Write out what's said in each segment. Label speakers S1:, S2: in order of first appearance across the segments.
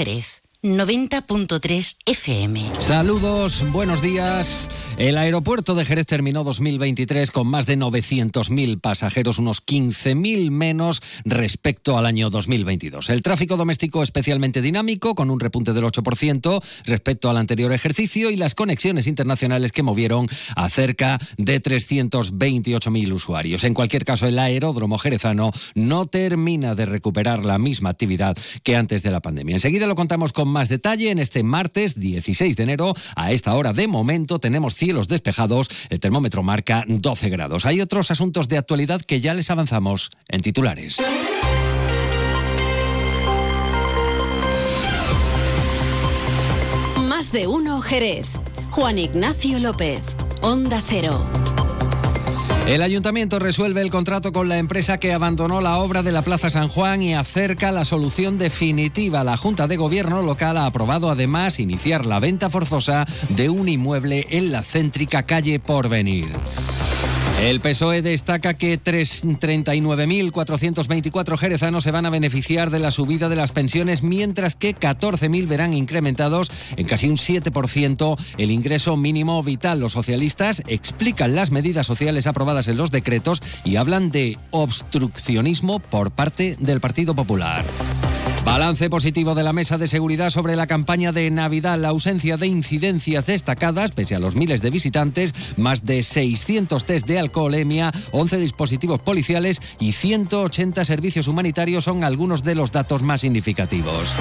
S1: Jerez. 90.3 FM.
S2: Saludos, buenos días. El aeropuerto de Jerez terminó 2023 con más de 900.000 pasajeros, unos 15.000 menos respecto al año 2022. El tráfico doméstico especialmente dinámico, con un repunte del 8% respecto al anterior ejercicio, y las conexiones internacionales que movieron a cerca de 328.000 usuarios. En cualquier caso, el aeródromo jerezano no termina de recuperar la misma actividad que antes de la pandemia. Enseguida lo contamos con más detalle en este martes 16 de enero. A esta hora de momento tenemos cielos despejados, el termómetro marca 12 grados. Hay otros asuntos de actualidad que ya les avanzamos en titulares.
S1: Más de uno Jerez. Juan Ignacio López, Onda Cero.
S2: El ayuntamiento resuelve el contrato con la empresa que abandonó la obra de la Plaza San Juan y acerca la solución definitiva. La Junta de Gobierno local ha aprobado además iniciar la venta forzosa de un inmueble en la céntrica calle Porvenir. El PSOE destaca que 39.424 jerezanos se van a beneficiar de la subida de las pensiones, mientras que 14.000 verán incrementados en casi un 7% el ingreso mínimo vital. Los socialistas explican las medidas sociales aprobadas en los decretos y hablan de obstruccionismo por parte del Partido Popular. Balance positivo de la Mesa de Seguridad sobre la campaña de Navidad, la ausencia de incidencias destacadas, pese a los miles de visitantes, más de 600 test de alcoholemia, 11 dispositivos policiales y 180 servicios humanitarios son algunos de los datos más significativos.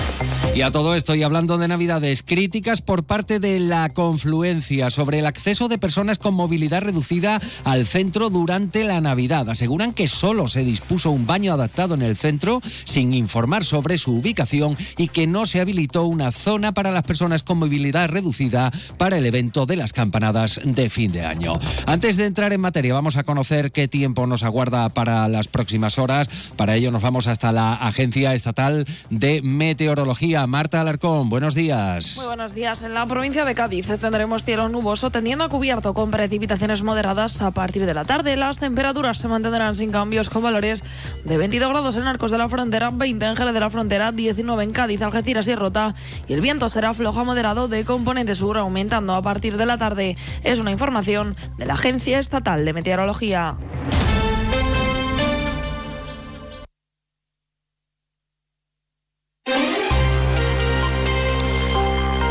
S2: Y a todo esto, y hablando de Navidades, críticas por parte de la confluencia sobre el acceso de personas con movilidad reducida al centro durante la Navidad. Aseguran que solo se dispuso un baño adaptado en el centro sin informar sobre su ubicación y que no se habilitó una zona para las personas con movilidad reducida para el evento de las campanadas de fin de año. Antes de entrar en materia, vamos a conocer qué tiempo nos aguarda para las próximas horas. Para ello nos vamos hasta la Agencia Estatal de Meteorología. Marta Alarcón, buenos días.
S3: Muy buenos días. En la provincia de Cádiz tendremos cielo nuboso tendiendo a cubierto con precipitaciones moderadas a partir de la tarde. Las temperaturas se mantendrán sin cambios con valores de 22 grados en Arcos de la Frontera, 20 en Jerez de la Frontera 19 en Cádiz, Algeciras y Rota y el viento será flojo a moderado de componente sur aumentando a partir de la tarde. Es una información de la Agencia Estatal de Meteorología.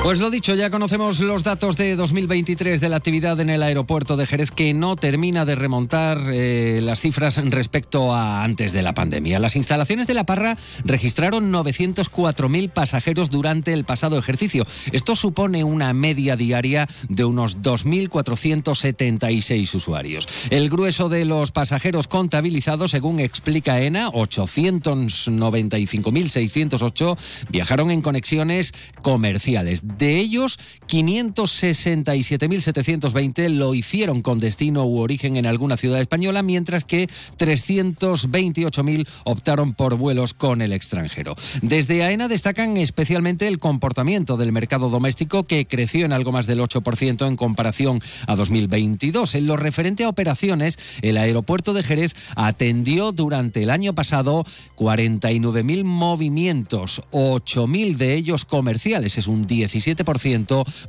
S2: Pues lo dicho, ya conocemos los datos de 2023 de la actividad en el aeropuerto de Jerez que no termina de remontar eh, las cifras respecto a antes de la pandemia. Las instalaciones de La Parra registraron 904.000 pasajeros durante el pasado ejercicio. Esto supone una media diaria de unos 2.476 usuarios. El grueso de los pasajeros contabilizados, según explica ENA, 895.608 viajaron en conexiones comerciales. De ellos, 567.720 lo hicieron con destino u origen en alguna ciudad española, mientras que 328.000 optaron por vuelos con el extranjero. Desde AENA destacan especialmente el comportamiento del mercado doméstico, que creció en algo más del 8% en comparación a 2022. En lo referente a operaciones, el aeropuerto de Jerez atendió durante el año pasado 49.000 movimientos, 8.000 de ellos comerciales, es un 17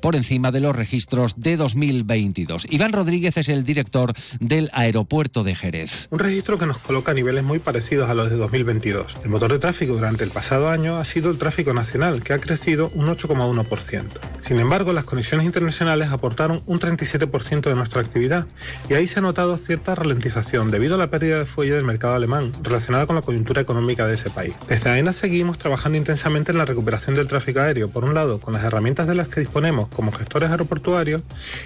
S2: por encima de los registros de 2022. Iván Rodríguez es el director del aeropuerto de Jerez.
S4: Un registro que nos coloca a niveles muy parecidos a los de 2022. El motor de tráfico durante el pasado año ha sido el tráfico nacional, que ha crecido un 8,1%. Sin embargo, las conexiones internacionales aportaron un 37% de nuestra actividad y ahí se ha notado cierta ralentización debido a la pérdida de fuelle del mercado alemán relacionada con la coyuntura económica de ese país. Desde AENA seguimos trabajando intensamente en la recuperación del tráfico aéreo, por un lado con las herramientas herramientas de las que disponemos como gestores aeroportuarios,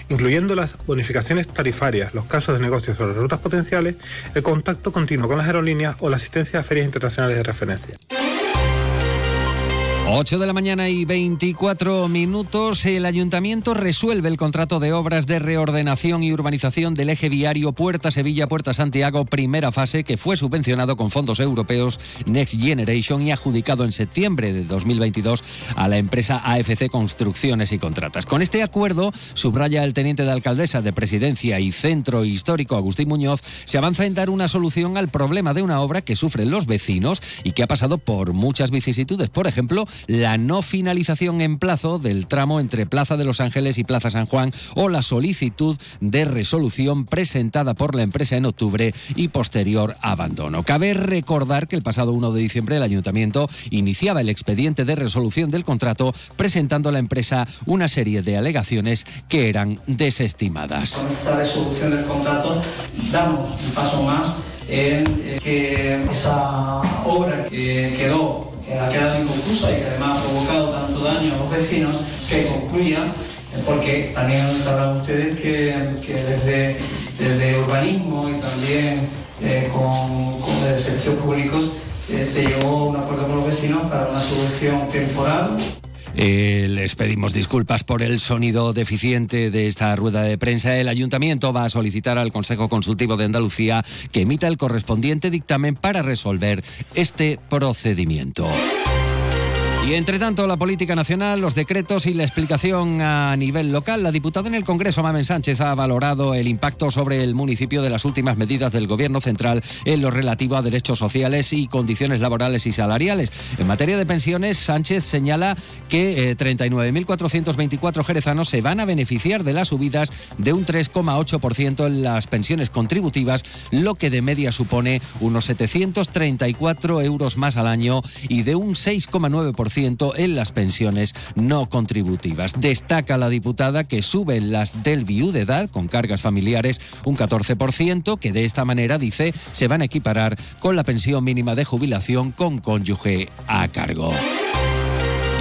S4: incluyendo las bonificaciones tarifarias, los casos de negocios sobre rutas potenciales, el contacto continuo con las aerolíneas o la asistencia a ferias internacionales de referencia.
S2: 8 de la mañana y 24 minutos. El ayuntamiento resuelve el contrato de obras de reordenación y urbanización del eje viario Puerta Sevilla, Puerta Santiago, primera fase, que fue subvencionado con fondos europeos Next Generation y adjudicado en septiembre de 2022 a la empresa AFC Construcciones y Contratas. Con este acuerdo, subraya el teniente de alcaldesa de Presidencia y Centro Histórico, Agustín Muñoz, se avanza en dar una solución al problema de una obra que sufren los vecinos y que ha pasado por muchas vicisitudes. Por ejemplo, la no finalización en plazo del tramo entre Plaza de los Ángeles y Plaza San Juan o la solicitud de resolución presentada por la empresa en octubre y posterior abandono. Cabe recordar que el pasado 1 de diciembre el ayuntamiento iniciaba el expediente de resolución del contrato presentando a la empresa una serie de alegaciones que eran desestimadas.
S5: Con esta resolución del contrato damos un paso más en eh, que esa obra que quedó ha quedado inconclusa y que además ha provocado tanto daño a los vecinos se concluya porque también sabrán ustedes que, que desde, desde urbanismo y también eh, con, con servicios públicos eh, se llegó a un acuerdo con los vecinos para una solución temporal
S2: eh, les pedimos disculpas por el sonido deficiente de esta rueda de prensa. El ayuntamiento va a solicitar al Consejo Consultivo de Andalucía que emita el correspondiente dictamen para resolver este procedimiento. Y entre tanto, la política nacional, los decretos y la explicación a nivel local. La diputada en el Congreso, Mamen Sánchez, ha valorado el impacto sobre el municipio de las últimas medidas del Gobierno central en lo relativo a derechos sociales y condiciones laborales y salariales. En materia de pensiones, Sánchez señala que eh, 39.424 jerezanos se van a beneficiar de las subidas de un 3,8% en las pensiones contributivas, lo que de media supone unos 734 euros más al año y de un 6,9% en las pensiones no contributivas. Destaca la diputada que suben las del viudedad con cargas familiares un 14%, que de esta manera, dice, se van a equiparar con la pensión mínima de jubilación con cónyuge a cargo.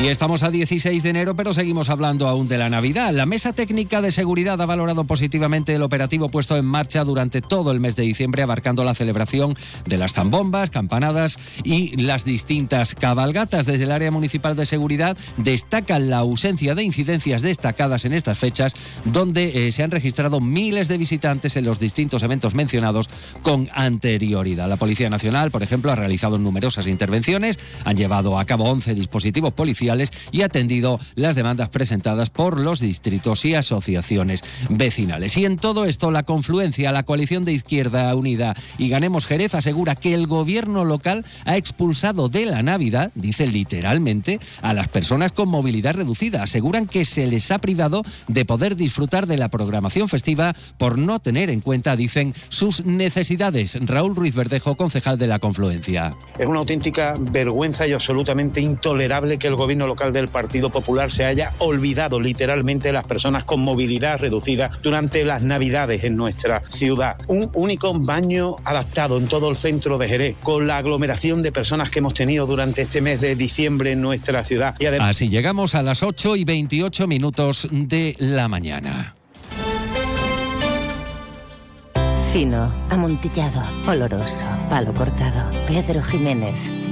S2: Y estamos a 16 de enero, pero seguimos hablando aún de la Navidad. La Mesa Técnica de Seguridad ha valorado positivamente el operativo puesto en marcha durante todo el mes de diciembre, abarcando la celebración de las zambombas, campanadas y las distintas cabalgatas. Desde el área municipal de seguridad destacan la ausencia de incidencias destacadas en estas fechas, donde eh, se han registrado miles de visitantes en los distintos eventos mencionados con anterioridad. La Policía Nacional, por ejemplo, ha realizado numerosas intervenciones, han llevado a cabo 11 dispositivos policiales y atendido las demandas presentadas por los distritos y asociaciones vecinales. Y en todo esto, la confluencia, la coalición de Izquierda Unida y Ganemos Jerez asegura que el gobierno local ha expulsado de la Navidad, dice literalmente, a las personas con movilidad reducida. Aseguran que se les ha privado de poder disfrutar de la programación festiva por no tener en cuenta, dicen, sus necesidades. Raúl Ruiz Verdejo, concejal de la confluencia.
S6: Es una auténtica vergüenza y absolutamente intolerable que el gobierno local del Partido Popular se haya olvidado literalmente de las personas con movilidad reducida durante las Navidades en nuestra ciudad. Un único baño adaptado en todo el centro de Jerez, con la aglomeración de personas que hemos tenido durante este mes de diciembre en nuestra ciudad.
S2: Y además... Así llegamos a las 8 y 28 minutos de la mañana.
S7: Fino, amontillado, oloroso, palo cortado. Pedro Jiménez.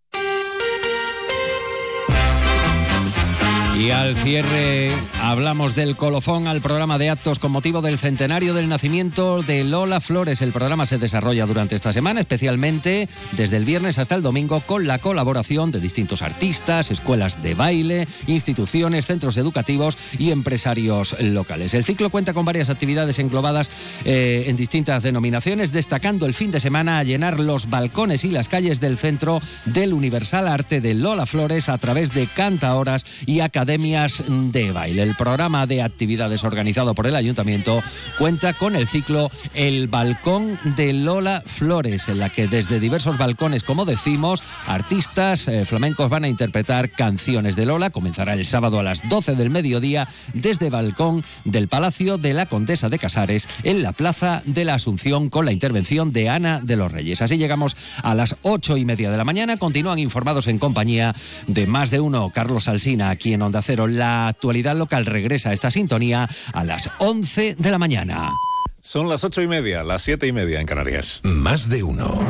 S2: Y al cierre hablamos del colofón al programa de actos con motivo del centenario del nacimiento de Lola Flores. El programa se desarrolla durante esta semana, especialmente desde el viernes hasta el domingo, con la colaboración de distintos artistas, escuelas de baile, instituciones, centros educativos y empresarios locales. El ciclo cuenta con varias actividades englobadas eh, en distintas denominaciones, destacando el fin de semana a llenar los balcones y las calles del centro del Universal Arte de Lola Flores a través de cantaoras y academias de baile. El programa de actividades organizado por el ayuntamiento cuenta con el ciclo El Balcón de Lola Flores, en la que desde diversos balcones, como decimos, artistas eh, flamencos van a interpretar canciones de Lola. Comenzará el sábado a las 12 del mediodía desde balcón del Palacio de la Condesa de Casares en la Plaza de la Asunción con la intervención de Ana de los Reyes. Así llegamos a las ocho y media de la mañana. Continúan informados en compañía de más de uno, Carlos Alsina, aquí en La actualidad local regresa a esta sintonía a las 11 de la mañana.
S8: Son las ocho y media, las siete y media en Canarias.
S9: Más de uno.